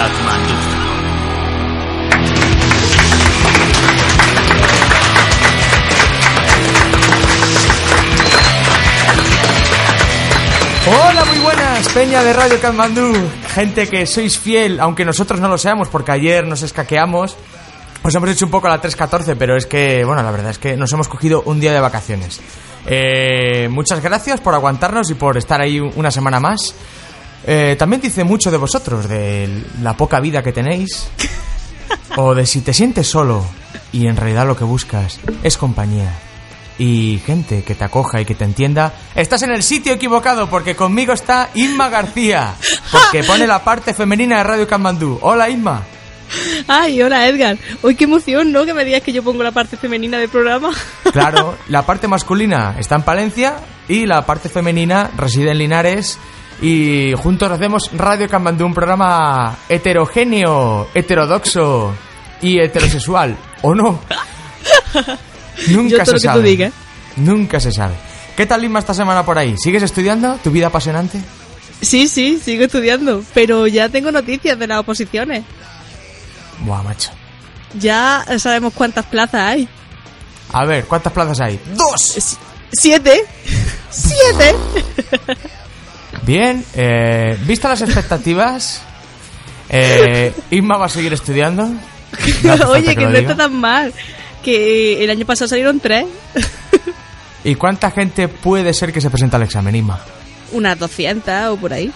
Katmandú. Hola, muy buenas, Peña de Radio Katmandú. Gente que sois fiel, aunque nosotros no lo seamos, porque ayer nos escaqueamos. Os hemos hecho un poco la 3.14, pero es que, bueno, la verdad es que nos hemos cogido un día de vacaciones. Eh, muchas gracias por aguantarnos y por estar ahí una semana más. Eh, también dice mucho de vosotros, de la poca vida que tenéis, o de si te sientes solo y en realidad lo que buscas es compañía y gente que te acoja y que te entienda, estás en el sitio equivocado porque conmigo está Inma García, porque pone la parte femenina de Radio Kamandú. Hola Inma. Ay, hola Edgar. Hoy qué emoción, ¿no? Que me digas que yo pongo la parte femenina del programa. Claro, la parte masculina está en Palencia y la parte femenina reside en Linares y juntos hacemos Radio Kamandú, un programa heterogéneo, heterodoxo y heterosexual, ¿o no? Nunca Yo se lo que tú sabe. digas. Nunca se sabe. ¿Qué tal Inma esta semana por ahí? ¿Sigues estudiando? ¿Tu vida apasionante? Sí, sí, sigo estudiando, pero ya tengo noticias de las oposiciones. Buah, macho. Ya sabemos cuántas plazas hay. A ver, ¿cuántas plazas hay? ¡Dos! S- ¿Siete? ¿Siete? Bien, eh, vistas las expectativas, eh, Inma va a seguir estudiando. No Oye, que lo no está tan mal. Que el año pasado salieron tres. ¿Y cuánta gente puede ser que se presente al examen, Inma? Unas 200 o por ahí.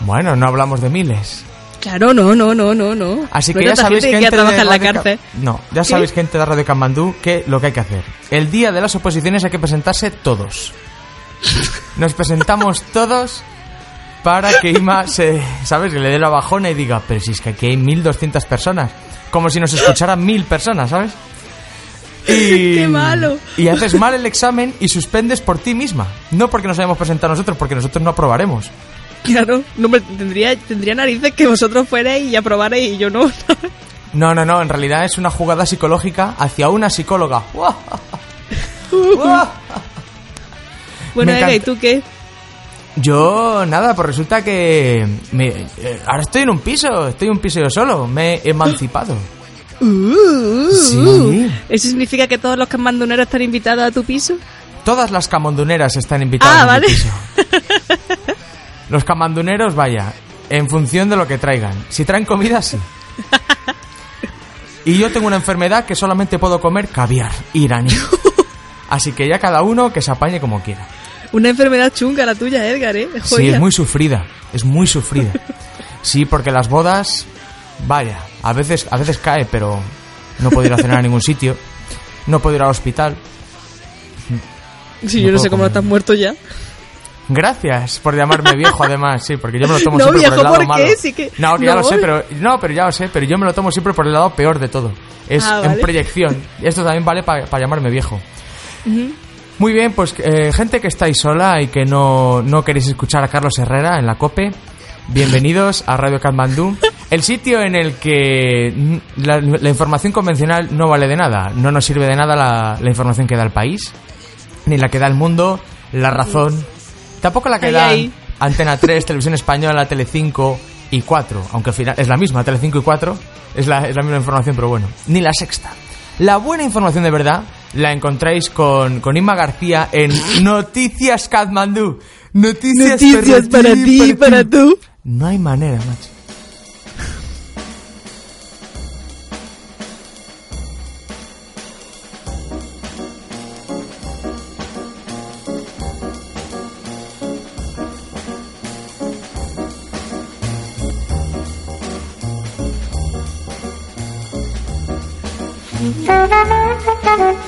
Bueno, no hablamos de miles. Claro, no, no, no, no, no. Así que ya sabéis, gente gente, que de en la cárcel. No, ya ¿Qué? sabéis, gente de Radio Camandú, que lo que hay que hacer. El día de las oposiciones hay que presentarse todos. Nos presentamos todos para que Ima se, ¿sabes? Que le dé la bajona y diga, pero si es que aquí hay 1200 personas. Como si nos escucharan mil personas, ¿sabes? Y, ¡Qué malo! Y haces mal el examen y suspendes por ti misma. No porque nos hayamos presentado nosotros, porque nosotros no aprobaremos. Claro, no me, tendría, tendría narices que vosotros fuerais y aprobarais y yo no. No, no, no, en realidad es una jugada psicológica hacia una psicóloga. bueno, Ega, ¿y tú qué? Yo, nada, pues resulta que me- eh, ahora estoy en un piso, estoy en un piso yo solo, me he emancipado. Uh, Sí. ¿Eso significa que todos los camandoneros están invitados a tu piso? Todas las camonduneras están invitadas Ah, a mi vale. piso. Los camanduneros, vaya, en función de lo que traigan. Si traen comida, sí. Y yo tengo una enfermedad que solamente puedo comer caviar iraní. Así que ya cada uno que se apañe como quiera. Una enfermedad chunga la tuya, Edgar, ¿eh? Sí, Joya. es muy sufrida, es muy sufrida. Sí, porque las bodas, vaya, a veces, a veces cae, pero no puedo ir a cenar a ningún sitio, no puedo ir al hospital. Sí, no yo no sé cómo comer. estás muerto ya. Gracias por llamarme viejo, además, sí, porque yo me lo tomo No, siempre por el lado malo. Sí que- No, que ya no. lo sé, pero no, pero ya lo sé, pero yo me lo tomo siempre por el lado peor de todo. Es Ah, en proyección. Esto también vale para llamarme viejo. Muy bien, pues eh, gente que estáis sola y que no, no queréis escuchar a Carlos Herrera en la COPE, bienvenidos a Radio Katmandú, el sitio en el que la, la información convencional no vale de nada, no nos sirve de nada la, la información que da el país, ni la que da el mundo, la razón, tampoco la que da. Antena 3, Televisión Española, Telecinco y 4, aunque al final es la misma, Telecinco y 4, es la, es la misma información, pero bueno, ni la sexta. La buena información de verdad la encontráis con, con Inma García en Noticias Katmandú. Noticias, Noticias para ti, para tú. No hay manera, macho.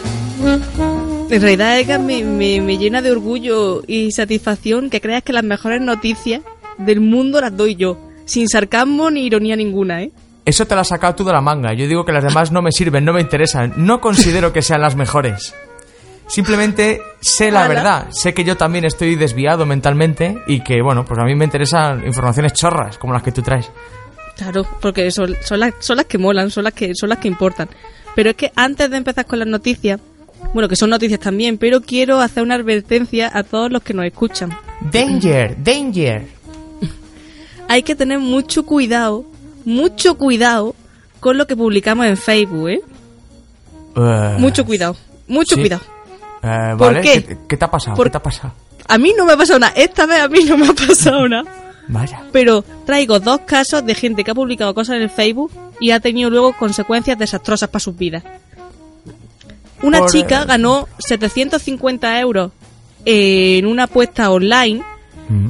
En realidad, Edgar, me, me, me llena de orgullo y satisfacción que creas que las mejores noticias del mundo las doy yo. Sin sarcasmo ni ironía ninguna, ¿eh? Eso te lo has sacado tú de la manga. Yo digo que las demás no me sirven, no me interesan. No considero que sean las mejores. Simplemente sé la verdad. Sé que yo también estoy desviado mentalmente y que, bueno, pues a mí me interesan informaciones chorras como las que tú traes. Claro, porque son, son, las, son las que molan, son las que, son las que importan. Pero es que antes de empezar con las noticias, bueno, que son noticias también, pero quiero hacer una advertencia a todos los que nos escuchan. Danger, danger. hay que tener mucho cuidado, mucho cuidado con lo que publicamos en Facebook, ¿eh? Eh, Mucho cuidado, mucho sí. cuidado. eh, ¿Por vale, qué? ¿Qué, qué te ha pasado? Por- ¿Qué te ha pasado? A mí no me ha pasado nada, esta vez a mí no me ha pasado nada. Vaya. Pero traigo dos casos de gente que ha publicado cosas en el Facebook y ha tenido luego consecuencias desastrosas para sus vidas. Una Por, chica ganó 750 euros en una apuesta online Mm.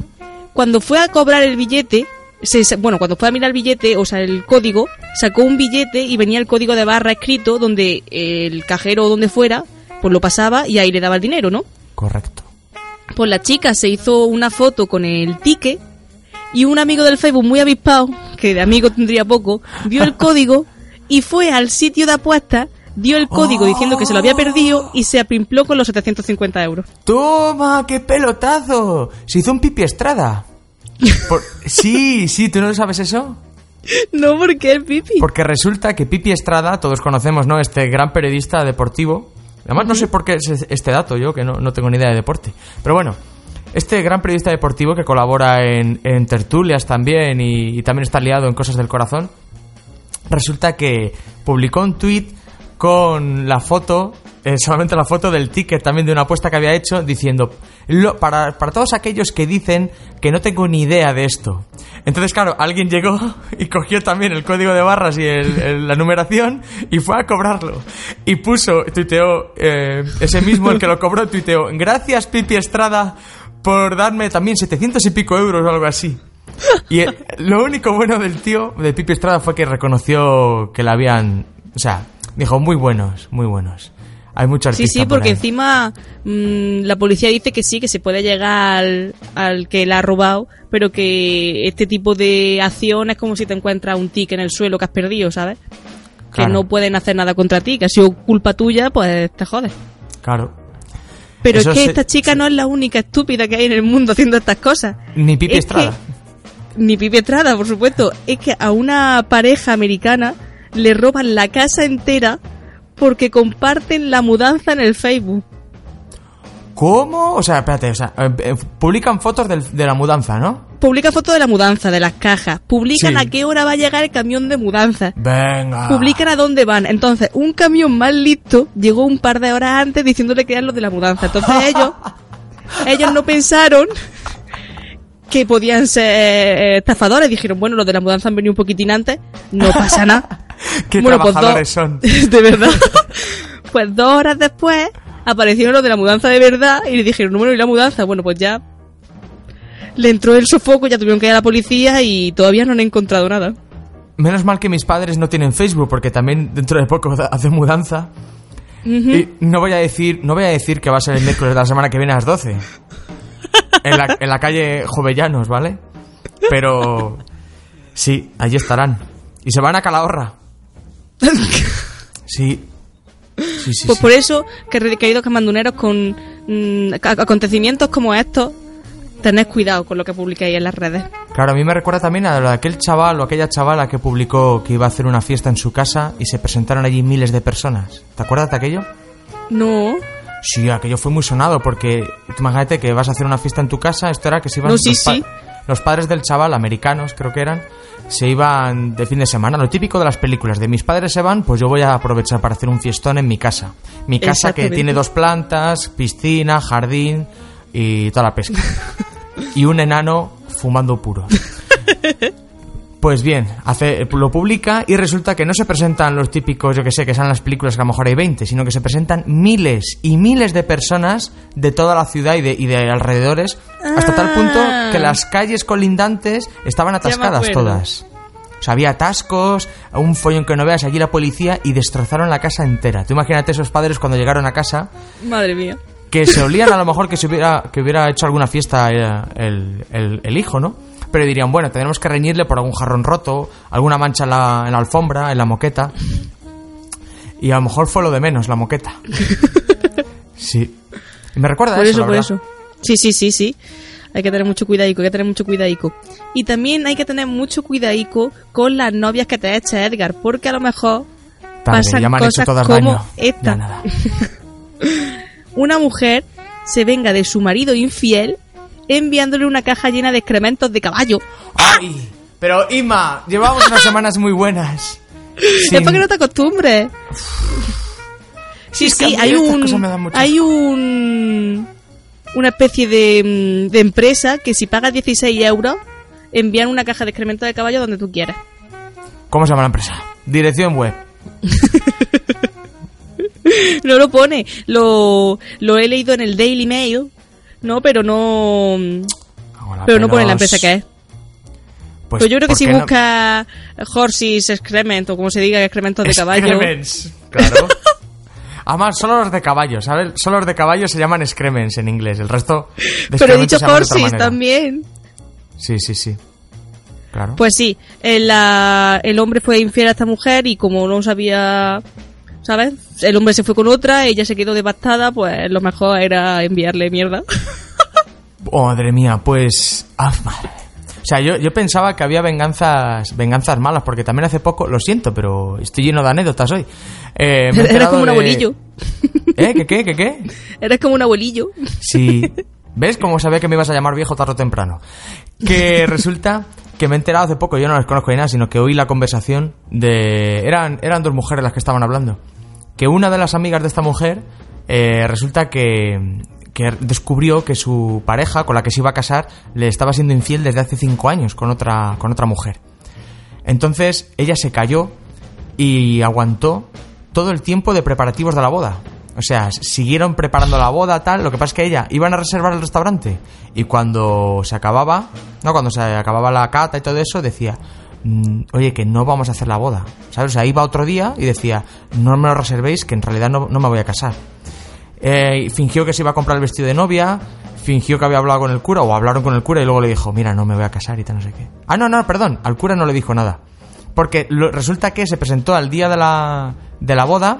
cuando fue a cobrar el billete, se- se- bueno, cuando fue a mirar el billete, o sea, el código, sacó un billete y venía el código de barra escrito donde el cajero o donde fuera, pues lo pasaba y ahí le daba el dinero, ¿no? Correcto. Pues la chica se hizo una foto con el ticket y un amigo del Facebook muy avispado, que de amigo tendría poco, vio el código y fue al sitio de apuestas, dio el código diciendo que se lo había perdido y se aprimpló con los 750 euros. ¡Toma! ¡Qué pelotazo! Se hizo un pipi estrada. Por- Sí, sí, ¿tú no sabes eso? No, porque es pipi. Porque resulta que Pipi Estrada, todos conocemos, ¿no? Este gran periodista deportivo. Además, no sé por qué es este dato, yo que no, no tengo ni idea de deporte. Pero bueno, este gran periodista deportivo que colabora en, en tertulias también y, y también está liado en cosas del corazón, resulta que publicó un tuit con la foto, eh, solamente la foto del ticket también de una apuesta que había hecho, diciendo, para, todos aquellos que dicen que no tengo ni idea de esto. Entonces, claro, alguien llegó y cogió también el código de barras y el- la numeración y fue a cobrarlo. Y puso, tuiteó, eh, ese mismo, el que lo cobró, tuiteó, gracias Pipi Estrada por darme también 700 y pico euros o algo así. Y el- lo único bueno del tío, de Pipi Estrada, fue que reconoció que la habían. O sea, dijo muy buenos, muy buenos. Hay mucho Sí, artista. sí, por porque encima mm, la policía dice que sí, que se puede llegar al, al que la ha robado, pero que este tipo de acción es como si te encuentras un ticket en el suelo que has perdido, ¿sabes? Que no pueden hacer nada contra ti, que ha sido culpa tuya, pues te jodes. Claro. Pero Eso es que se- esta chica no es la única estúpida que hay en el mundo haciendo estas cosas. Ni Pipi Es Estrada. que- ni Pipi Estrada, por supuesto. Es que a una pareja americana le roban la casa entera porque comparten la mudanza en el Facebook. ¿Cómo? O sea, espérate, o sea, eh, eh, publican fotos del- de la mudanza, ¿no? Publica fotos de la mudanza, de las cajas. Publican Sí. a qué hora va a llegar el camión de mudanza. Venga. Publican a dónde van. Entonces, un camión más listo llegó un par de horas antes diciéndole que eran los de la mudanza. Entonces ellos, ellos no pensaron que podían ser eh, estafadores. Dijeron, bueno, los de la mudanza han venido un poquitín antes. No pasa nada. Qué Bueno, pues trabajadores dos- son. de verdad. Pues dos horas después aparecieron los de la mudanza de verdad y le dijeron, bueno, ¿y la mudanza? Bueno, pues ya le entró el sofoco, ya tuvieron que ir a la policía y todavía no han encontrado nada. Menos mal que mis padres no tienen Facebook, porque también dentro de poco hacen mudanza. Y no voy a decir, no voy a decir que va a ser el miércoles de la semana que viene a las 12. En la, en la calle Jovellanos, ¿vale? Pero sí, allí estarán. Y se van a Calahorra. Sí. Sí, sí, Pues sí. por eso, que queridos camanduneros, con mm, ac- acontecimientos como estos, tened cuidado con lo que publiquéis en las redes. Claro, a mí me recuerda también a lo de aquel chaval o aquella chavala que publicó que iba a hacer una fiesta en su casa y se presentaron allí miles de personas. ¿Te acuerdas de aquello? No, Sí, aquello fue muy sonado porque imagínate que vas a hacer una fiesta en tu casa, esto era que se iban No, sí, los, pa- sí. Los padres del chaval, americanos creo que eran, se iban de fin de semana, lo típico de las películas, de mis padres se van, pues yo voy a aprovechar para hacer un fiestón en mi casa. Mi casa que tiene dos plantas, piscina, jardín y toda la pesca. y un enano fumando puro. Pues bien, hace, lo publica y resulta que no se presentan los típicos, yo que sé, que sean las películas que a lo mejor hay 20, sino que se presentan miles y miles de personas de toda la ciudad y de, y de alrededores, hasta tal punto Ah. que las calles colindantes estaban atascadas todas. O sea, había atascos, un follón que no veas, allí la policía y destrozaron la casa entera. Tú imagínate esos padres cuando llegaron a casa madre mía. que se olían a lo mejor que se hubiera que hubiera hecho alguna fiesta eh, el, el- el hijo, ¿no? Pero dirían, bueno, tendremos que reñirle por algún jarrón roto, alguna mancha en la, en la alfombra, en la moqueta. Y a lo mejor fue lo de menos, la moqueta. Sí. Me recuerda a Por eso, eso, por verdad. eso. Sí, sí, sí, sí. Hay que tener mucho cuidadico, hay que tener mucho cuidadico. Y también hay que tener mucho cuidadico con las novias que te echa Edgar, porque a lo mejor Tarde, pasan ya me han hecho cosas todas como daño. esta. Una mujer se venga de su marido infiel enviándole una caja llena de excrementos de caballo. ¡Ay! Pero Ima, llevamos unas semanas muy buenas. Es para que no te acostumbres. Sí, sí, hay un. Hay un. Una especie de, mm, de empresa que si pagas 16 euros, envían una caja de excremento de caballo donde tú quieras. ¿Cómo se llama la empresa? Dirección web. No lo pone. Lo, lo he leído en el Daily Mail, ¿no? Pero no. Hola, Pero no pone la empresa que es. Pues, Pues yo creo que ¿por si no- busca horses excrement o como se diga excrementos de caballo. Excrements, Claro. Además, solo los de caballo, ¿sabes? Solo los de caballo se llaman excrements en inglés. El resto de Pero he dicho horses también. Sí, sí, sí. Claro. Pues sí, el, la- el hombre fue infiel a esta mujer y como no sabía, ¿sabes? El hombre se fue con otra, ella se quedó devastada, pues lo mejor era enviarle mierda. Oh, madre mía, pues... Ah, madre. O sea, yo, yo pensaba que había venganzas venganzas malas, porque también hace poco, lo siento, pero estoy lleno de anécdotas hoy. Eh, Eres como un de- abuelillo. ¿Eh? ¿Qué, qué, qué, qué? Eres como un abuelillo. Sí. ¿Ves cómo sabía que me ibas a llamar viejo tarde o temprano? Que resulta que me he enterado hace poco, yo no las conozco ni nada, sino que oí la conversación de... Eran, eran dos mujeres las que estaban hablando. Que una de las amigas de esta mujer eh, resulta que, que descubrió que su pareja, con la que se iba a casar, le estaba siendo infiel desde hace cinco años con otra, con otra mujer. Entonces ella se cayó y aguantó todo el tiempo de preparativos de la boda. O sea, siguieron preparando la boda, tal. Lo que pasa es que ella iban a reservar el restaurante y cuando se acababa, no, cuando se acababa la cata y todo eso, decía, "Mm, oye, que no vamos a hacer la boda. ¿Sabes? O sea, iba otro día y decía, no me lo reservéis, que en realidad no, no me voy a casar. Eh, fingió que se iba a comprar el vestido de novia, fingió que había hablado con el cura o hablaron con el cura y luego le dijo, mira, no me voy a casar y tal, no sé qué. Ah, no, no, perdón, al cura no le dijo nada. Porque lo- resulta que se presentó al día de la, de la boda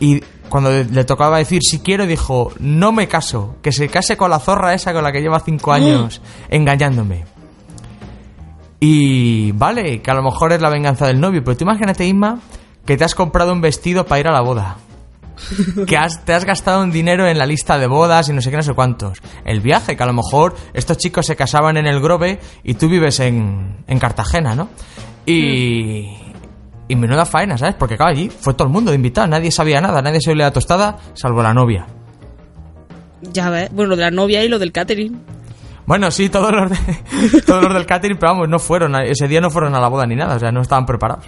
y cuando le, le tocaba decir si quiero dijo, no me caso, que se case con la zorra esa con la que lleva cinco años engañándome. Y vale, que a lo mejor es la venganza del novio, pero tú imagínate, Isma, que te has comprado un vestido para ir a la boda. Que has, te has gastado un dinero en la lista de bodas y no sé qué, no sé cuántos. El viaje, que a lo mejor estos chicos se casaban en el Grove y tú vives en, en Cartagena, ¿no? Y. Y menuda faena, ¿sabes? Porque claro, allí fue todo el mundo de invitado, nadie sabía nada, nadie se olía la tostada, salvo la novia. Ya ves, bueno, lo de la novia y lo del catering. Bueno, sí, todos los, de- todos los del catering, pero vamos, no fueron, a- ese día no fueron a la boda ni nada, o sea, no estaban preparados.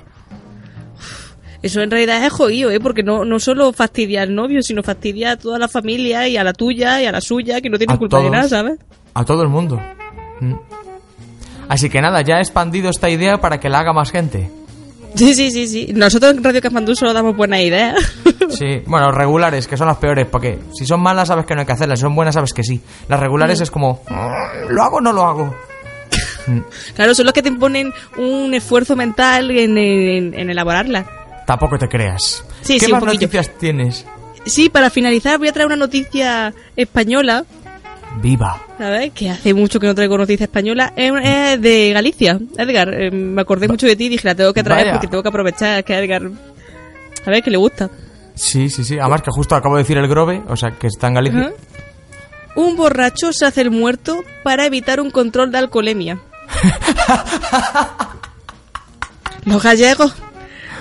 Eso en realidad es jodido, ¿eh? Porque no, no solo fastidia al novio, sino fastidia a toda la familia y a la tuya y a la suya, que no tienen A culpa de nada, ¿sabes? A todo el mundo. Mm. Así que nada, ya he expandido esta idea para que la haga más gente. Sí, sí, sí, sí. Nosotros en Radio Casmandú solo damos buenas ideas. Sí, bueno, regulares, que son las peores, porque si son malas sabes que no hay que hacerlas, si son buenas sabes que sí. Las regulares es como, ¿lo hago o no lo hago? claro, son los que te imponen un esfuerzo mental en, en- en elaborarlas. Tampoco te creas. Sí, ¿Qué sí, más noticias tienes? Sí, para finalizar voy a traer una noticia española, Viva. ¿Sabes? Que hace mucho que no traigo noticia española. Es, es de Galicia. Edgar, eh, me acordé mucho de ti y dije, la tengo que traer Vaya. porque tengo que aprovechar que a Edgar... A ver, que le gusta. Sí, sí, sí. Además que justo acabo de decir el Grove, o sea, que está en Galicia. Ajá. Un borracho se hace el muerto para evitar un control de alcoholemia. los gallegos,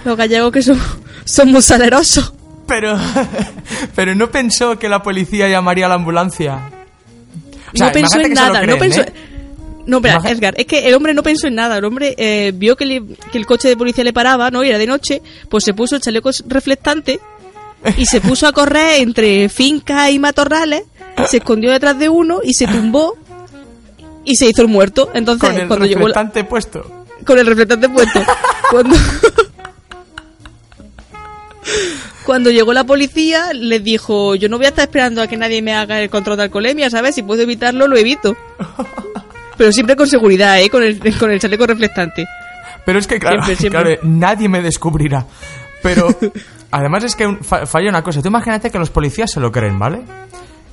los gallegos que son, son muy salerosos. Pero, pero no pensó que la policía llamaría a la ambulancia. O sea, no pensó en nada, creen, no pensó... ¿eh? No, pero Edgar, es que el hombre no pensó en nada. El hombre eh, vio que, le- que el coche de policía le paraba, ¿no? Y era de noche, pues se puso el chaleco reflectante y se puso a correr entre fincas y matorrales, se escondió detrás de uno y se tumbó y se hizo el muerto. Entonces, Con el cuando llegó la- reflectante puesto. con el reflectante puesto. Cuando, cuando llegó la policía, les dijo, yo no voy a estar esperando a que nadie me haga el control de alcoholemia, ¿sabes? Si puedo evitarlo, lo evito. Pero siempre con seguridad, ¿eh? Con el, con el chaleco reflectante. Pero es que, claro, Siempre, siempre. claro, nadie me descubrirá. Pero, además es que falla una cosa. Tú imagínate que los policías se lo creen, ¿vale?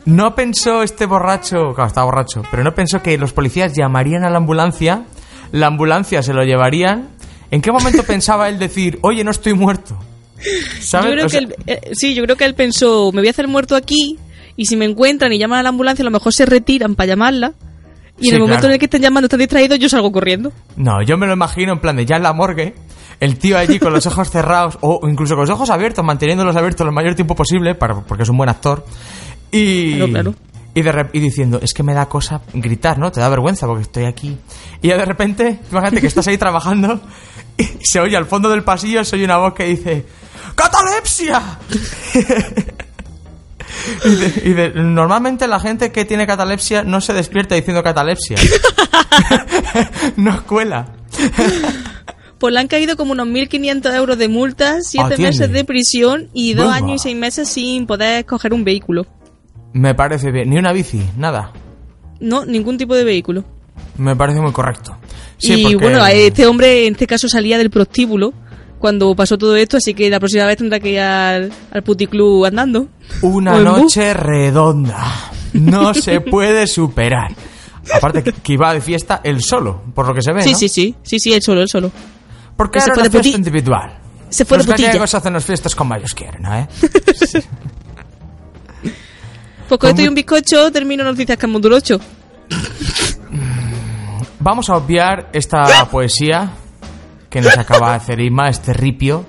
No pensó este borracho, claro, estaba borracho, pero no pensó que los policías llamarían a la ambulancia, la ambulancia se lo llevarían. ¿En qué momento pensaba él decir, oye, no estoy muerto? ¿Sabes? Yo creo O sea, que él, eh, sí, yo creo que él pensó, me voy a hacer muerto aquí y si me encuentran y llaman a la ambulancia, a lo mejor se retiran para llamarla Y en el momento claro. en el que están llamando, están distraídos, yo salgo corriendo. No, yo me lo imagino en plan de ya en la morgue, el tío allí con los ojos cerrados o incluso con los ojos abiertos, manteniéndolos abiertos lo mayor tiempo posible, para, porque es un buen actor. Y, Claro, claro. Y, de y diciendo, es que me da cosa gritar, ¿no? Te da vergüenza porque estoy aquí. Y ya de repente, imagínate que estás ahí trabajando se oye al fondo del pasillo, se oye una voz que dice, ¡Catalepsia! Y de- y de- normalmente la gente que tiene catalepsia no se despierta diciendo catalepsia. no cuela. Pues le han caído como unos 1.500 euros de multa, 7 Atiende. meses de prisión y dos Bomba. años y 6 meses sin poder coger un vehículo. Me parece bien. Ni una bici, nada. No, ningún tipo de vehículo. Me parece muy correcto. Sí, y porque bueno, este hombre en este caso salía del prostíbulo cuando pasó todo esto, así que la próxima vez tendrá que ir al, al puticlub andando. Una noche redonda. No se puede superar. Aparte que- iba de fiesta él solo, por lo que se ve, Sí, ¿no? sí, sí, sí, sí, él solo, él solo. Porque Se era fue una de fiesta individual. Se fue de Los putilla. gallegos hacen las fiestas como ellos quieren, ¿eh? Pues con esto y un bizcocho termino Noticias Camunduro 8. Vamos a obviar esta poesía que nos acaba de hacer Isma, este ripio.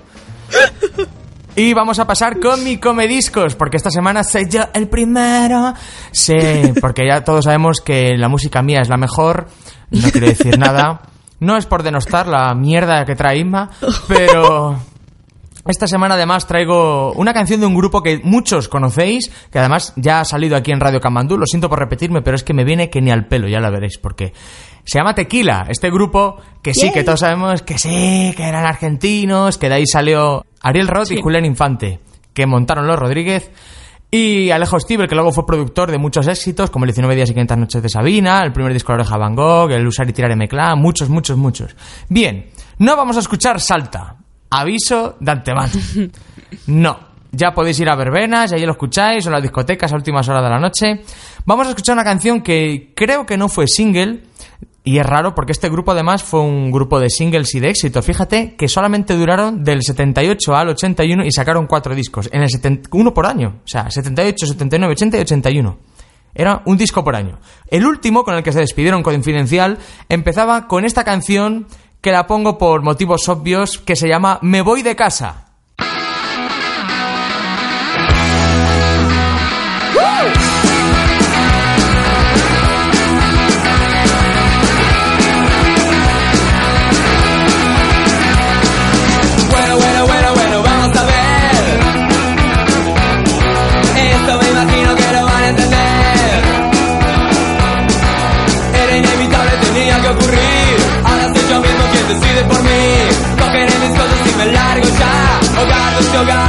Y vamos a pasar con mi comediscos, porque esta semana soy yo el primero. Sí, porque ya todos sabemos que la música mía es la mejor. No quiero decir nada. No es por denostar la mierda que trae Isma, pero esta semana además traigo una canción de un grupo que muchos conocéis, que además ya ha salido aquí en Radio Camandú, lo siento por repetirme, pero es que me viene que ni al pelo, ya lo veréis, porque se llama Tequila, este grupo que sí, que todos sabemos que sí, que eran argentinos, que de ahí salió Ariel Roth y. Julián Infante, que montaron los Rodríguez. Y Alejo Stivel, que luego fue productor de muchos éxitos, como el 19 días y 500 noches de Sabina, el primer disco de oreja Van Gogh, el Usar y Tirar M. Clan, muchos, muchos, muchos. Bien, no vamos a escuchar Salta. Aviso de antemano. No. Ya podéis ir a verbenas, y ahí lo escucháis, o en las discotecas a últimas horas de la noche. Vamos a escuchar una canción que creo que no fue single, y es raro porque este grupo además fue un grupo de singles y de éxito. Fíjate que solamente duraron del 78 al 81 y sacaron cuatro discos. En el 70 uno por año. O sea, 78, 79, 80 y 81. Era un disco por año. El último, con el que se despidieron Confidencial, empezaba con esta canción que la pongo por motivos obvios, que se llama Me voy de casa.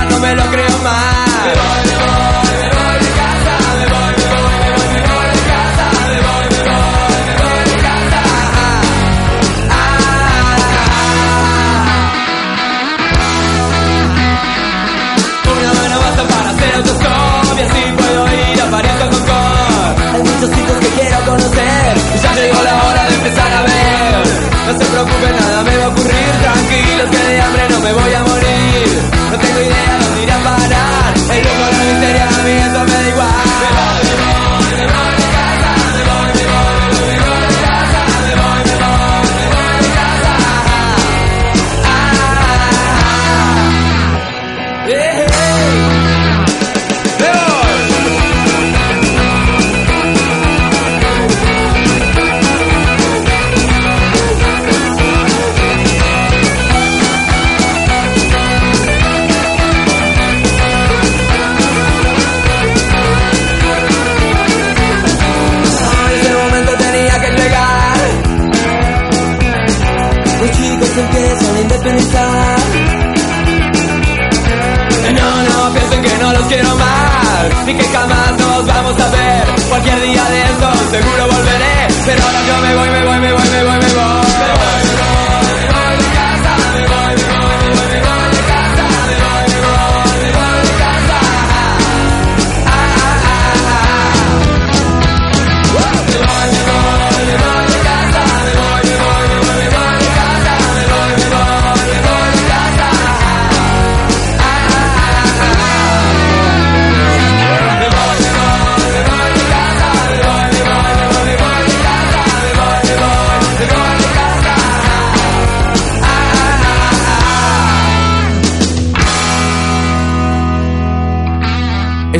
No me lo creo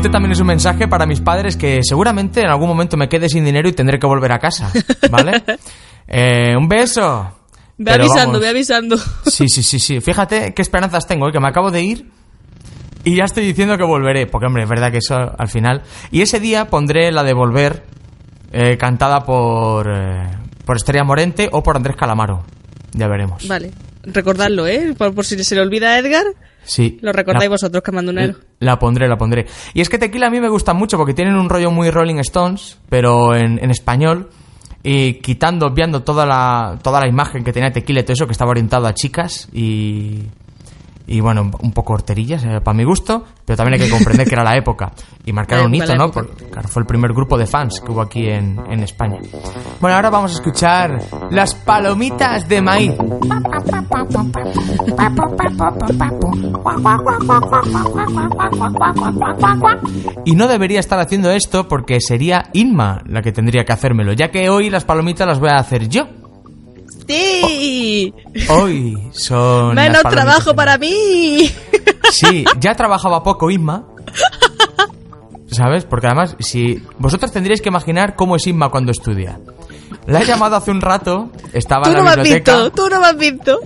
Este también es un mensaje para mis padres que seguramente en algún momento me quede sin dinero y tendré que volver a casa, ¿vale? Eh, un beso. Ve Pero avisando, vamos. ve avisando. Sí, sí, sí, sí. Fíjate qué esperanzas tengo, ¿eh? que me acabo de ir y ya estoy diciendo que volveré, porque hombre, es verdad que eso al final. Y ese día pondré la de volver, eh, cantada por, eh, por Estrella Morente o por Andrés Calamaro. Ya veremos. Vale. Recordadlo, ¿eh? Por, por si se le olvida a Edgar, Sí. lo recordáis La- vosotros, Camandunero. La pondré, la pondré. Y es que Tequila a mí me gusta mucho porque tienen un rollo muy Rolling Stones, pero en, en español. Y quitando, obviando toda la, toda la imagen que tenía Tequila y todo eso, que estaba orientado a chicas y. Y bueno, un poco horterillas, eh, para mi gusto, pero también hay que comprender que era la época. Y marcaron un hito, ¿no? Porque claro, fue el primer grupo de fans que hubo aquí en, en España. Bueno, ahora vamos a escuchar las palomitas de maíz. Y no debería estar haciendo esto porque sería Inma la que tendría que hacérmelo, ya que hoy las palomitas las voy a hacer yo. ¡Sí! Hoy son. ¡Menos trabajo de para mí! Sí, ya trabajaba poco Inma. ¿Sabes? Porque además, si vosotros tendríais que imaginar cómo es Inma cuando estudia. La he llamado hace un rato, estaba Tú en no la has biblioteca. visto, tú no me has visto.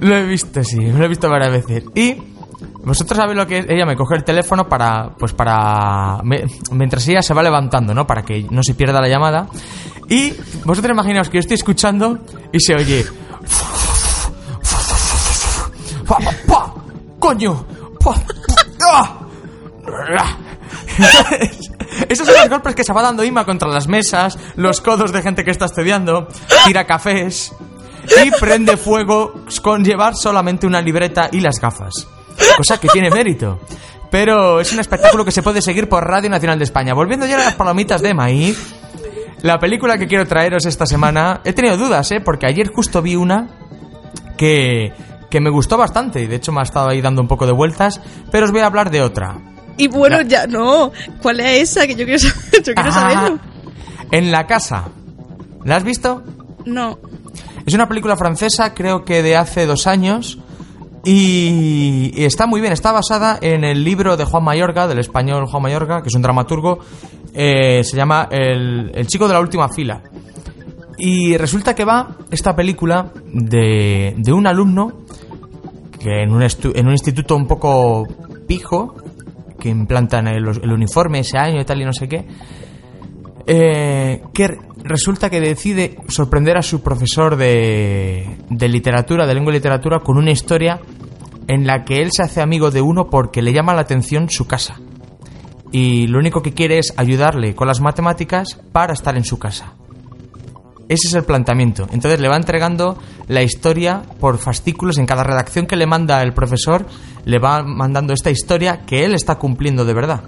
Lo he visto, sí, lo he visto varias veces. Y vosotros sabéis lo que es. Ella me coge el teléfono para, pues para, me- mientras ella se va levantando, ¿no? Para que no se pierda la llamada. Y vosotros imaginaos que yo estoy escuchando y se oye. ¡Coño! ¡Ah! Esos son los golpes que se va dando Ima contra las mesas, los codos de gente que está estudiando, tira cafés y prende fuego con llevar solamente una libreta y las gafas. Cosa que tiene mérito. Pero es un espectáculo que se puede seguir por Radio Nacional de España. Volviendo ya a las palomitas de maíz, la película que quiero traeros esta semana, he tenido dudas, ¿eh? Porque ayer justo vi una que, que me gustó bastante y de hecho me ha estado ahí dando un poco de vueltas, pero os voy a hablar de otra. Y bueno, La- ya no. ¿Cuál es esa? Que yo quiero, saber, yo quiero saberlo. En la casa. ¿La has visto? No. Es una película francesa, creo que de hace dos años. Y, está muy bien, está basada en el libro de Juan Mayorga, del español Juan Mayorga, que es un dramaturgo. eh, se llama el, el chico de la última fila. Y resulta que va esta película de, de un alumno que en un, estu- en un instituto un poco pijo, que implantan el uniforme ese año y tal y no sé qué, eh, que re- resulta que decide sorprender a su profesor de, de literatura, de lengua y literatura, con una historia en la que él se hace amigo de uno porque le llama la atención su casa. Y lo único que quiere es ayudarle con las matemáticas para estar en su casa. Ese es el planteamiento. Entonces le va entregando la historia por fascículos en cada redacción que le manda el profesor, le va mandando esta historia que él está cumpliendo de verdad.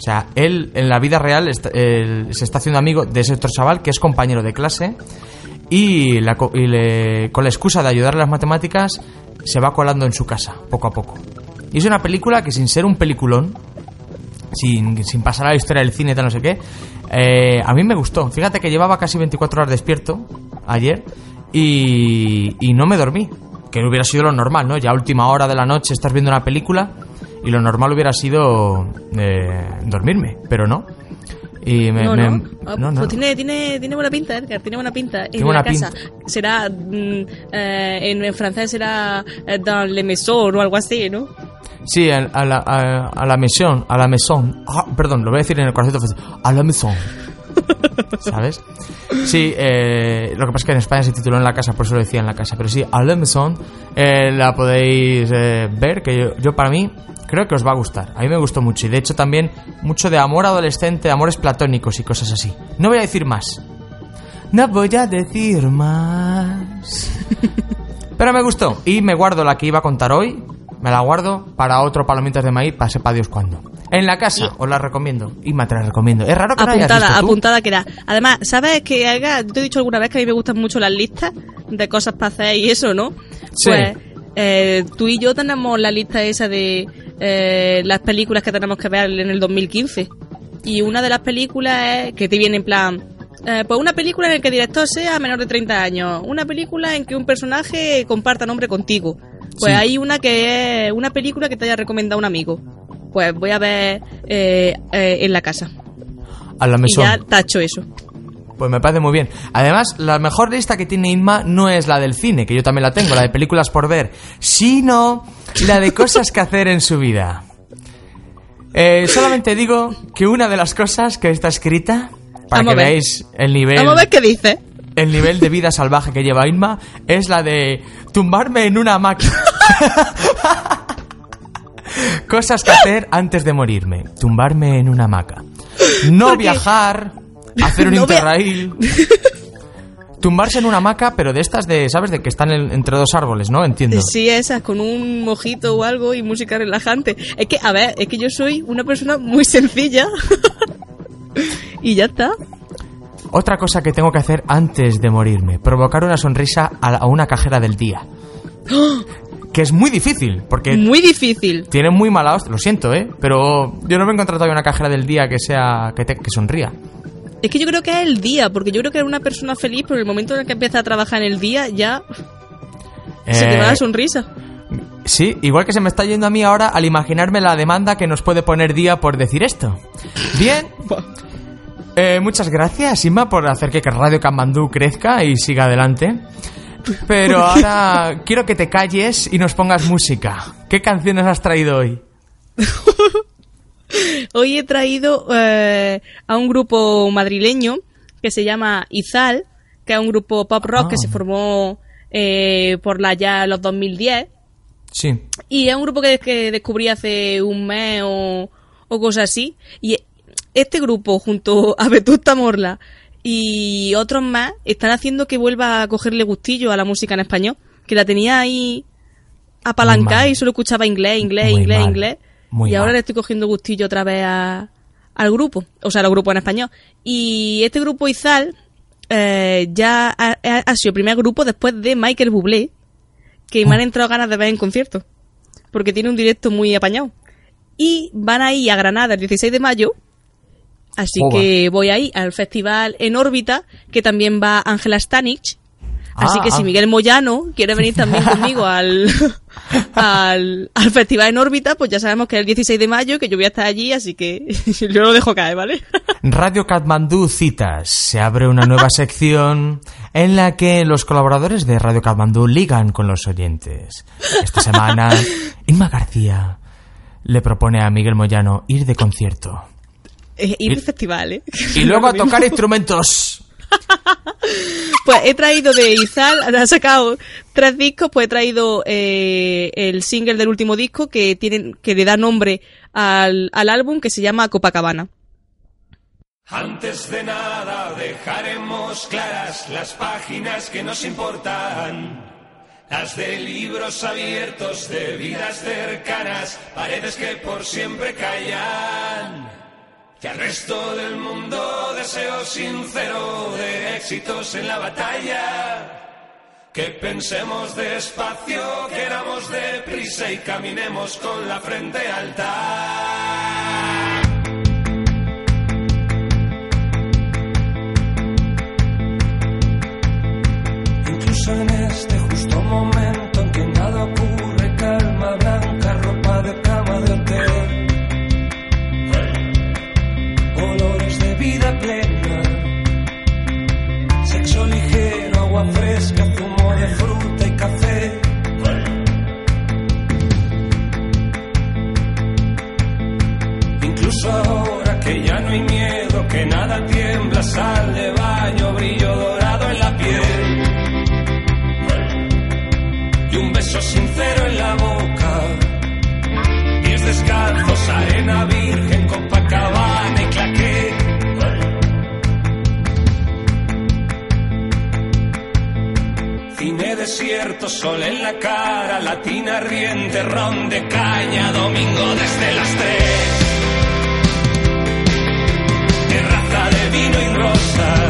O sea, él en la vida real está- él se está haciendo amigo de ese otro chaval que es compañero de clase y, la con la excusa de ayudarle a las matemáticas se va colando en su casa, poco a poco. Y es una película que sin ser un peliculón, sin, sin pasar a la historia del cine tal, no sé qué, eh, a mí me gustó. Fíjate que llevaba casi 24 horas despierto ayer y, y no me dormí. Que hubiera sido lo normal, ¿no? Ya última hora de la noche estás viendo una película y lo normal hubiera sido eh, dormirme, pero no. Y me, no, me- no. No, no. Pues tiene, tiene, tiene buena pinta, Edgar, tiene buena pinta. La buena casa. pinta. Será, mm, eh, en, en francés será eh, dans le maison o algo así, ¿no? Sí, a, a la, a, a la maison, a la maison. Ah, perdón, lo voy a decir en el francés. A la maison. ¿Sabes? Sí, eh, lo que pasa es que en España se tituló en la casa, por eso lo decía en la casa. Pero sí, a la maison eh, la podéis eh, ver, que yo, yo para mí creo que os va a gustar. A mí me gustó mucho. Y de hecho también mucho de amor adolescente, amores platónicos y cosas así. No voy a decir más. No voy a decir más. Pero me gustó. Y me guardo la que iba a contar hoy. Me la guardo para otro palomitas de maíz, para sepa Dios cuándo. En la casa, os la recomiendo. Y me la recomiendo. Es raro que no hayas Apuntada, visto tú. apuntada queda. Además, ¿sabes que te he dicho alguna vez que a mí me gustan mucho las listas de cosas para hacer y eso, ¿no? Sí. Pues eh, tú y yo tenemos la lista esa de eh, las películas que tenemos que ver en el 2015. Y una de las películas es que te viene en plan... eh, pues una película en la que el director sea menor de 30 años. Una película en que un personaje comparta nombre contigo. Pues Sí. hay una que es una película que te haya recomendado un amigo. pues voy a ver eh, eh, en la casa. A la Y mesón. ya tacho eso. Pues me parece muy bien. Además, la mejor lista que tiene Inma no es la del cine, que yo también la tengo, la de películas por ver, sino la de cosas que hacer en su vida. Eh, solamente digo que una de las cosas que está escrita, para Vamos que veáis el nivel, Vamos a ver qué dice. El nivel de vida salvaje que lleva Inma, es la de tumbarme en una máquina. Cosas que hacer antes de morirme. Tumbarme en una hamaca. No viajar, hacer un No interrail. Tumbarse en una hamaca, pero de estas de, ¿sabes? De que están en- entre dos árboles, ¿no? Entiendo. Sí, esas, con un mojito o algo y música relajante. Es que, a ver, es que yo soy una persona muy sencilla. y ya está. Otra cosa que tengo que hacer antes de morirme. Provocar una sonrisa a, la- a una cajera del día. Que es muy difícil, porque Muy difícil. tienen muy mala hostia. Lo siento, ¿eh? Pero yo no me he encontrado todavía una cajera del día que sea... que, te- que sonría. Es que yo creo que es el día, porque yo creo que eres una persona feliz, pero en el momento en el que empiezas a trabajar en el día, ya se te va Eh, la sonrisa. Sí, igual que se me está yendo a mí ahora al imaginarme la demanda que nos puede poner día por decir esto. Bien. Eh, muchas gracias, Inma, por hacer que Radio Kamandú crezca y siga adelante. Pero ahora quiero que te calles y nos pongas música. ¿Qué canciones has traído hoy? Hoy he traído eh, a un grupo madrileño que se llama Izal, que es un grupo pop rock Ah. que se formó eh, por la ya los 2010. Sí. Y es un grupo que, que descubrí hace un mes o, o cosas así. Y este grupo, junto a Vetusta Morla y otros más, están haciendo que vuelva a cogerle gustillo a la música en español. Que la tenía ahí apalancada y solo escuchaba inglés, inglés, Muy inglés, mal. inglés. Muy y ahora le estoy cogiendo gustillo otra vez a- al grupo. O sea, al grupo en español. Y este grupo Izal eh, ya ha, sido el primer grupo después de Michael Bublé que me han entrado ganas de ver en concierto. Porque tiene un directo muy apañado. Y van a ir a Granada el 16 de mayo. Así que voy ahí al festival en órbita, que también va Ángela Stanich. Así Ah, que si ah. Miguel Moyano quiere venir también conmigo al, al, al festival en órbita, pues ya sabemos que es el 16 de mayo, que yo voy a estar allí, así que yo lo dejo caer, ¿vale? Radio Katmandú Citas. Se abre una nueva sección en la que los colaboradores de Radio Katmandú ligan con los oyentes. Esta semana, Inma García le propone a Miguel Moyano ir de concierto. Eh, Ir Y- al festival, ¿eh? Y luego a tocar instrumentos. Pues he traído de Izal, ha sacado tres discos, pues he traído eh, el single del último disco que tiene, que le da nombre al, al álbum que se llama Copacabana. Antes de nada dejaremos claras las páginas que nos importan. Las de libros abiertos, de vidas cercanas, paredes que por siempre callan. Y al resto del mundo deseo sincero de éxitos en la batalla. Que pensemos despacio, queramos deprisa y caminemos con la frente alta. Sol en la cara, latina riente, ron de caña, domingo desde las tres. Terraza de vino y rosas.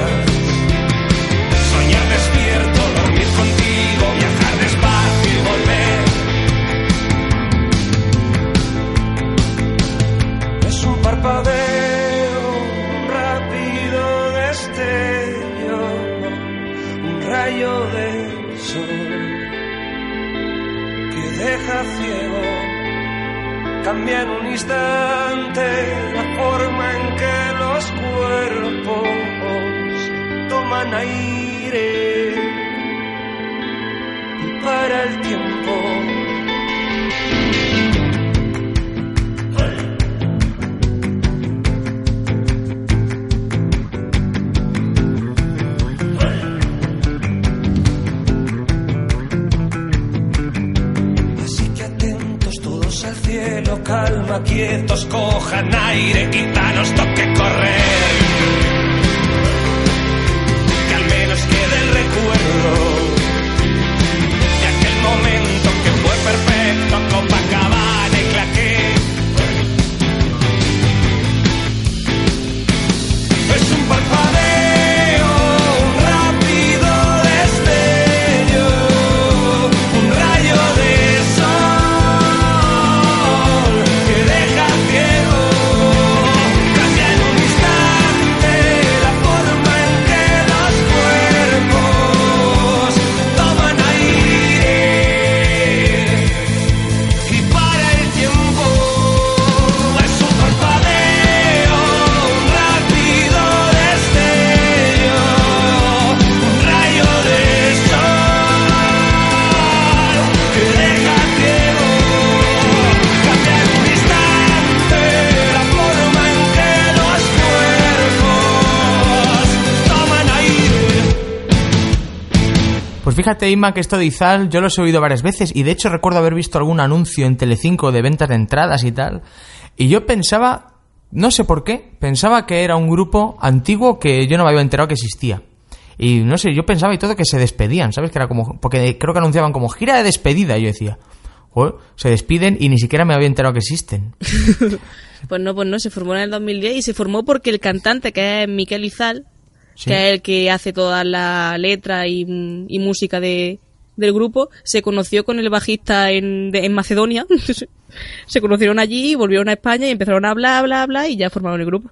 Cambia un instante la forma en que los cuerpos toman aire y para el tiempo. Cojan aire, toque Pues fíjate, Inma, que esto de Izal yo lo he oído varias veces y de hecho recuerdo haber visto algún anuncio en Telecinco de ventas de entradas y tal. Y yo pensaba, no sé por qué, pensaba que era un grupo antiguo que yo no me había enterado que existía. Y no sé, yo pensaba y todo que se despedían, ¿sabes? Que era como, porque creo que anunciaban como gira de despedida. Y yo decía, "Joder, se despiden y ni siquiera me había enterado que existen. Pues no, pues no, se formó en el 2010 y se formó porque el cantante, que es Miquel Izal, Sí. que es el que hace toda la letra y, y música de, del grupo, se conoció con el bajista en, de- en Macedonia. se conocieron allí, volvieron a España y empezaron a hablar, bla, bla, y ya formaron el grupo.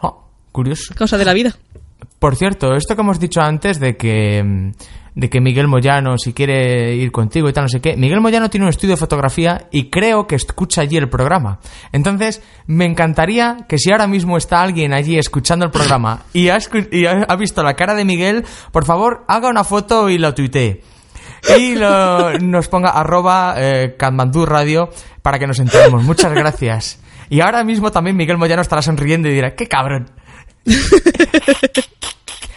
Oh, curioso. Cosa de la vida. Por cierto, esto que hemos dicho antes de que, mm, de que Miguel Moyano, si quiere ir contigo y tal, no sé qué, Miguel Moyano tiene un estudio de fotografía y creo que escucha allí el programa. Entonces, me encantaría que si ahora mismo está alguien allí escuchando el programa y ha, visto la cara de Miguel, por favor, haga una foto y la tuitee. Y lo- nos ponga arroba eh, Katmandú Radio para que nos enteremos. Muchas gracias. Y ahora mismo también Miguel Moyano estará sonriendo y dirá, ¡qué cabrón!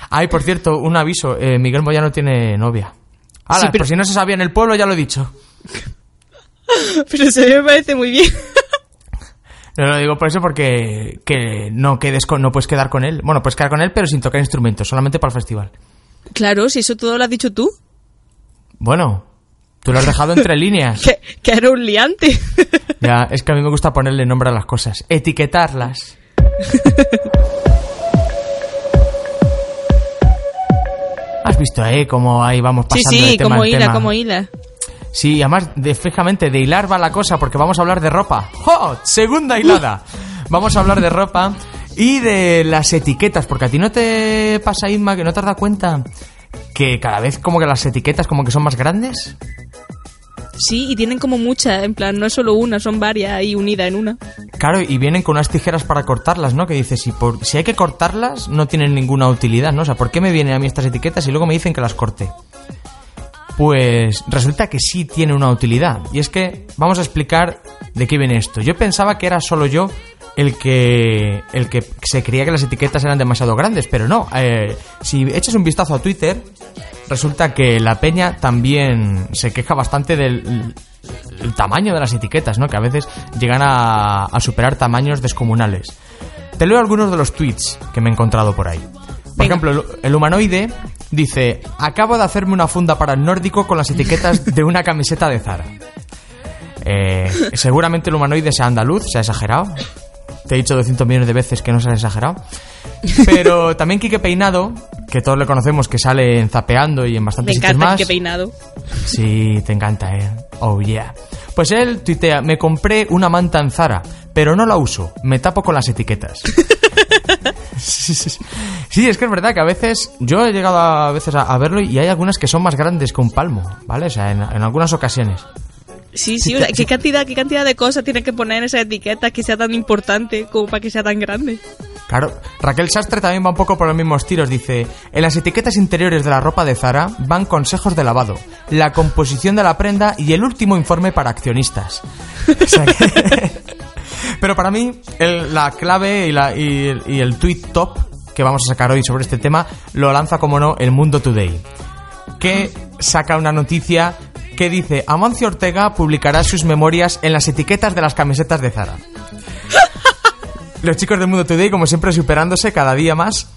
Ay, por cierto, un aviso. eh, Miguel Moyano tiene novia. Hala, Sí, pero- por si no se sabía en el pueblo, ya lo he dicho. Pero se me parece muy bien. No lo digo por eso porque que no quedes con, no puedes quedar con él. Bueno, puedes quedar con él, pero sin tocar instrumentos, solamente para el festival. claro, si eso todo lo has dicho tú. Bueno, tú lo has dejado entre líneas. Que, que era un liante. Ya, es que a mí me gusta ponerle nombre a las cosas, etiquetarlas. Has visto, eh, cómo ahí vamos sí, pasando de sí, tema como en hila, tema. como hila. Sí, además, de, fijamente, de hilar va la cosa, porque vamos a hablar de ropa. ¡Jo! Segunda hilada. Vamos a hablar de ropa y de las etiquetas, porque a ti no te pasa, Inma, que no te has dado cuenta que cada vez como que las etiquetas como que son más grandes. Sí, y tienen como muchas, en plan, no es solo una, son varias ahí unidas en una. Claro, y vienen con unas tijeras para cortarlas, ¿no? Que dices, si, por, si hay que cortarlas, no tienen ninguna utilidad, ¿no? O sea, ¿por qué me vienen a mí estas etiquetas y luego me dicen que las corte? Pues resulta que sí tiene una utilidad. Y es que vamos a explicar de qué viene esto. Yo pensaba que era solo yo el que, el que se creía que las etiquetas eran demasiado grandes, pero no. Eh, si echas un vistazo a Twitter, resulta que la peña también se queja bastante del el tamaño de las etiquetas, ¿no? Que a veces llegan a, a superar tamaños descomunales. Te leo algunos de los tweets que me he encontrado por ahí. Por Venga. ejemplo, el, el humanoide dice: Acabo de hacerme una funda para el nórdico con las etiquetas de una camiseta de Zara. Eh, seguramente el humanoide sea andaluz, se ha exagerado. Te he dicho 200 millones de veces que no se ha exagerado. Pero también Quique Peinado, que todos le conocemos, que sale en Zapeando y en Me bastantes sitios encanta más. que peinado. Sí, te encanta, eh. Oh, yeah. Pues él tuitea, me compré una manta en Zara, pero no la uso, me tapo con las etiquetas. sí, es que es verdad que a veces, yo he llegado a veces a, a verlo y hay algunas que son más grandes que un palmo, ¿vale? O sea, en, en algunas ocasiones. Sí, sí, o sea, ¿qué cantidad, qué cantidad de cosas tiene que poner en esa etiqueta que sea tan importante como para que sea tan grande? Claro, Raquel Sastre también va un poco por los mismos tiros. Dice, en las etiquetas interiores de la ropa de Zara van consejos de lavado, la composición de la prenda y el último informe para accionistas. O sea que- Pero para mí, el- la clave y, la- y el- y el tweet top que vamos a sacar hoy sobre este tema lo lanza, como no, el Mundo Today, que saca una noticia que dice, Amancio Ortega publicará sus memorias en las etiquetas de las camisetas de Zara. Los chicos del Mundo Today, como siempre, superándose cada día más.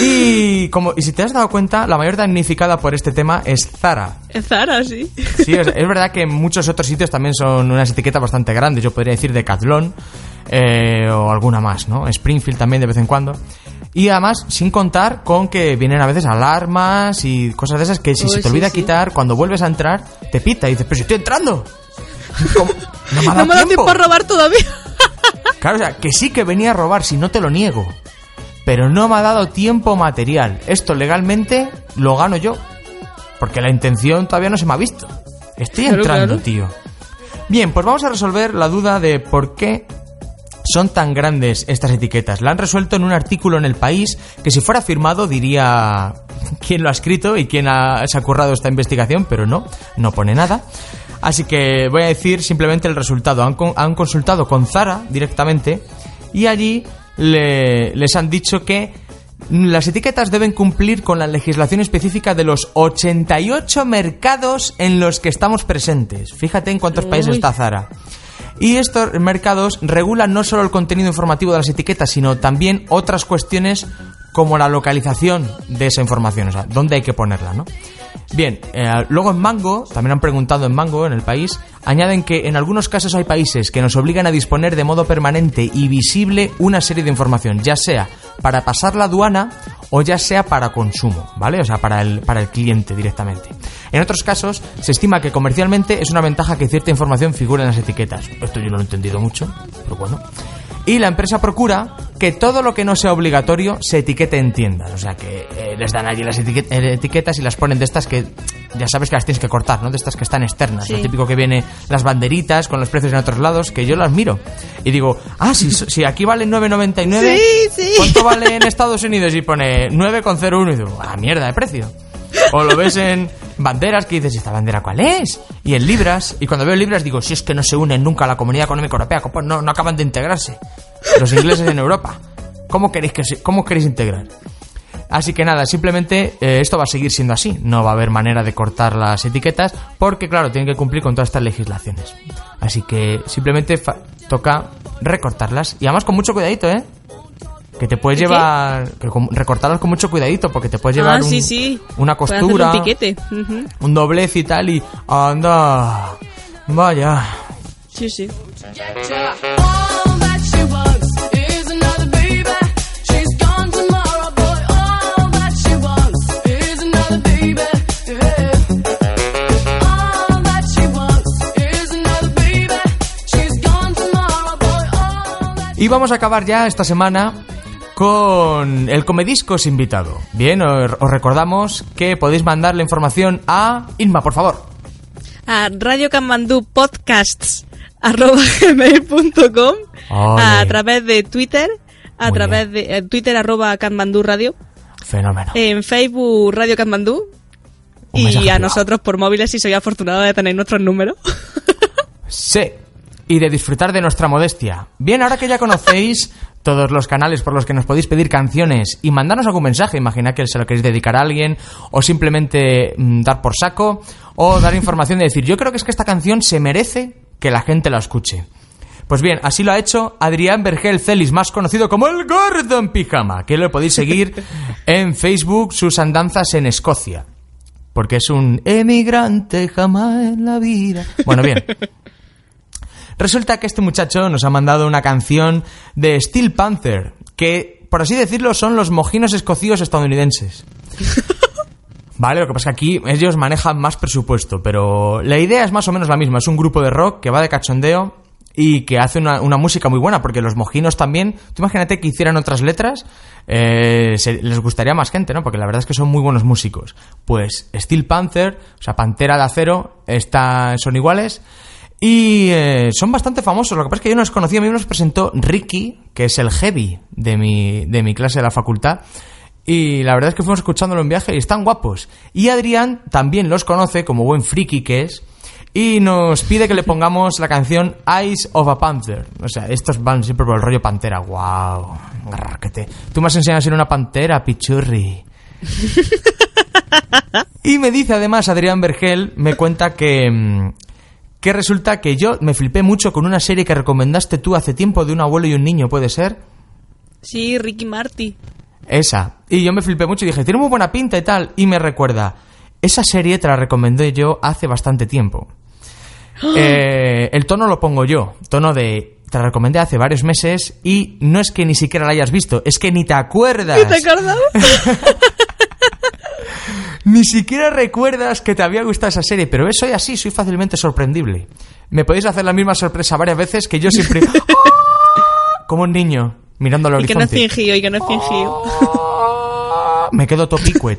Y, como, y si te has dado cuenta, la mayor damnificada por este tema es Zara. Es Zara, sí. Sí, es, es verdad que en muchos otros sitios también son unas etiquetas bastante grandes. Yo podría decir Decathlon eh, o alguna más, ¿no? Springfield también de vez en cuando. Y además, sin contar con que vienen a veces alarmas y cosas de esas que si Uy, se te sí, olvida sí. quitar, cuando vuelves a entrar, te pita y dices, pero si estoy entrando. ¿Cómo? No me ha No tiempo a robar todavía. Claro, o sea, que sí que venía a robar, si no te lo niego. Pero no me ha dado tiempo material. Esto legalmente lo gano yo. Porque la intención todavía no se me ha visto. Estoy Claro, entrando, claro. tío. Bien, pues vamos a resolver la duda de por qué son tan grandes estas etiquetas. La han resuelto en un artículo en El País que si fuera firmado diría quién lo ha escrito y quién ha, se ha currado esta investigación, pero no, no pone nada. Así que voy a decir simplemente el resultado. Han consultado con Zara directamente y allí le- les han dicho que las etiquetas deben cumplir con la legislación específica de los 88 mercados en los que estamos presentes. Fíjate en cuántos países está Zara. Y estos mercados regulan no solo el contenido informativo de las etiquetas, sino también otras cuestiones como la localización de esa información, o sea, dónde hay que ponerla, ¿no? Bien, eh, luego en Mango, también han preguntado en Mango, en el país, añaden que en algunos casos hay países que nos obligan a disponer de modo permanente y visible una serie de información, ya sea para pasar la aduana o ya sea para consumo, ¿vale? O sea, para el, para el cliente directamente. En otros casos, se estima que comercialmente es una ventaja que cierta información figure en las etiquetas. Esto yo no lo he entendido mucho, pero bueno. Y la empresa procura que todo lo que no sea obligatorio se etiquete en tiendas. O sea, que eh, les dan allí las etiquet- eh, etiquetas y las ponen de estas que ya sabes que las tienes que cortar, ¿no? De estas que están externas. Sí. Lo típico que viene las banderitas con los precios en otros lados, que yo las miro. Y digo, ah, si, si aquí vale 9,99, Sí, sí. ¿cuánto vale en Estados Unidos? Y pone 9,01 y digo, ah, mierda de precio. O lo ves en banderas que dices, ¿esta bandera cuál es? Y en libras. Y cuando veo libras digo, si es que no se unen nunca a la comunidad económica europea, no, no acaban de integrarse. Los ingleses en Europa. ¿Cómo queréis, que se- cómo queréis integrar? Así que nada, simplemente eh, esto va a seguir siendo así. No va a haber manera de cortar las etiquetas porque, claro, tienen que cumplir con todas estas legislaciones. Así que simplemente toca recortarlas. Y además con mucho cuidadito, ¿eh? Que te puedes llevar... que con- mucho cuidadito porque te puedes Ah, llevar un- sí, sí. una costura, un piquete. Un doblez y tal y... ¡Anda! Vaya. Sí, sí. Y vamos a acabar ya esta semana con el Comediscos invitado. Bien, os os recordamos que podéis mandar la información a Inma, por favor. a Radio Kamandú Podcasts arroba gmail.com a través de Twitter a Muy través de eh, Twitter arroba Katmandú Radio Fenómeno. en Facebook Radio Katmandú y a privado. nosotros por móviles si soy afortunado de tener nuestros números Sí. Y de disfrutar de nuestra modestia. Bien, ahora que ya conocéis todos los canales por los que nos podéis pedir canciones y mandarnos algún mensaje, imaginad que se lo queréis dedicar a alguien, o simplemente mm, dar por saco, o dar información de decir, yo creo que es que esta canción se merece que la gente la escuche. Pues bien, así lo ha hecho Adrián Vergel Celis, más conocido como el Gordon Pijama, que lo podéis seguir en Facebook, sus andanzas en Escocia. Porque es un emigrante jamás en la vida. Bueno, bien. Resulta que este muchacho nos ha mandado una canción de Steel Panther, que, por así decirlo, son los mojinos escocíos estadounidenses. Vale, lo que pasa es que aquí ellos manejan más presupuesto, pero la idea es más o menos la misma. Es un grupo de rock que va de cachondeo y que hace una, una música muy buena, porque los mojinos también, tú imagínate que hicieran otras letras, eh, se- les gustaría más gente, ¿no? Porque la verdad es que son muy buenos músicos. Pues Steel Panther, o sea, Pantera de Acero, está, son iguales. Y eh, son bastante famosos. Lo que pasa es que yo no los conocía. A mí me los presentó Ricky, que es el heavy de mi, de mi clase de la facultad. Y la verdad es que fuimos escuchándolo en viaje y están guapos. Y Adrián también los conoce, como buen friki que es. Y nos pide que le pongamos la canción Eyes of a Panther. O sea, estos van siempre por el rollo pantera. ¡Wow! Grrrquete. Tú me has enseñado a ser una pantera, pichurri. y me dice además Adrián Vergel, me cuenta que, mm, que resulta que yo me flipé mucho con una serie que recomendaste tú hace tiempo de un abuelo y un niño, ¿puede ser? Sí, Ricky Marty. Esa. Y yo me flipé mucho y dije, tiene muy buena pinta y tal. Y me recuerda, esa serie te la recomendé yo hace bastante tiempo. Eh, el tono lo pongo yo. Tono de, te la recomendé hace varios meses y no es que ni siquiera la hayas visto, es que ni te acuerdas. ¿Te acordás? Ni siquiera recuerdas que te había gustado esa serie, pero soy así, soy fácilmente sorprendible. Me podéis hacer la misma sorpresa varias veces que yo siempre... Como un niño, mirando al Y que no es horizonte. fingido, y que no es fingido. Me quedo topicuet.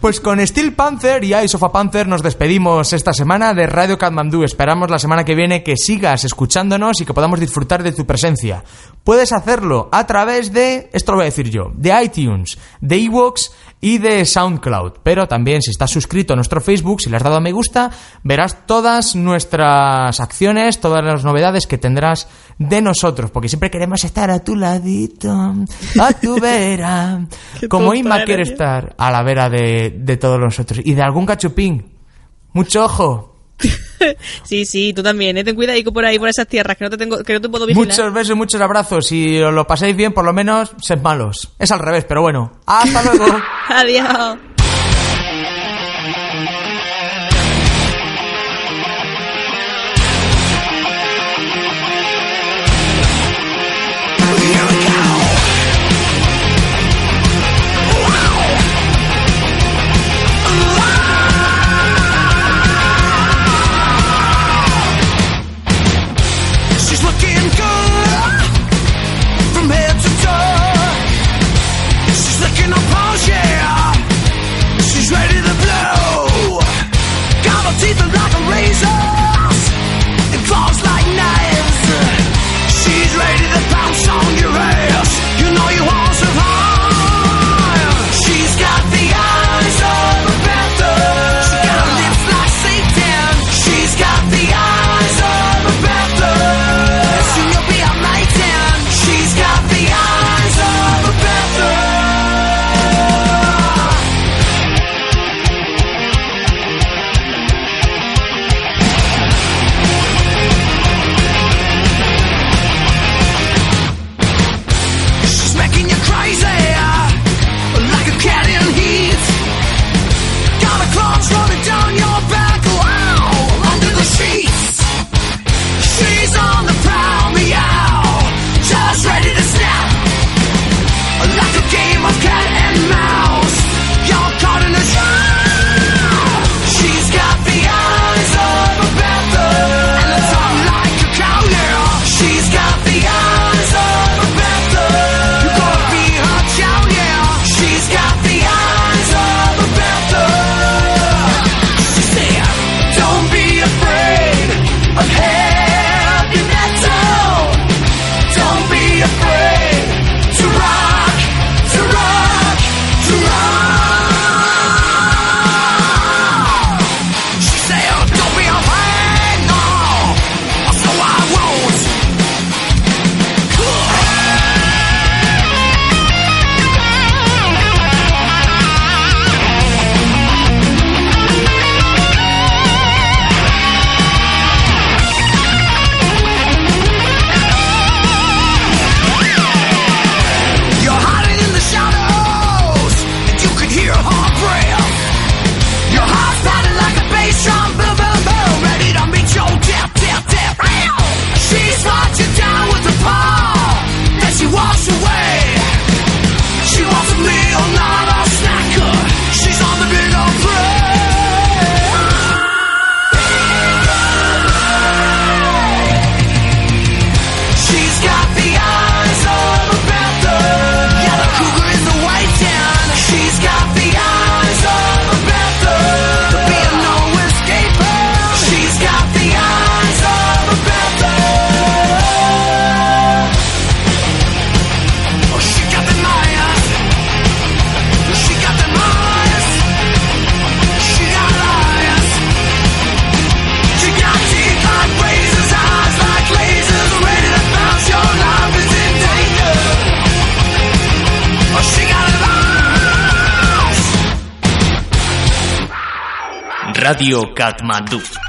Pues con Steel Panther y Eyes of a Panther nos despedimos esta semana de Radio Kathmandu. Esperamos la semana que viene que sigas escuchándonos y que podamos disfrutar de tu presencia. Puedes hacerlo a través de, esto lo voy a decir yo, de iTunes, de Evox y de SoundCloud. Pero también si estás suscrito a nuestro Facebook, si le has dado a me gusta, verás todas nuestras acciones, todas las novedades que tendrás de nosotros, porque siempre queremos estar a tu ladito, a tu vera, como Inma quiere tío. estar a la vera de, de todos nosotros. Y de algún cachupín. Mucho ojo. Sí, sí, tú también, ¿eh? Ten cuidado por ahí, por esas tierras, que no te, tengo, que no te puedo vigilar. Muchos besos, muchos abrazos. Si os lo pasáis bien, por lo menos, sed malos. Es al revés, pero bueno. Hasta luego. Adiós. Radio Katmandú.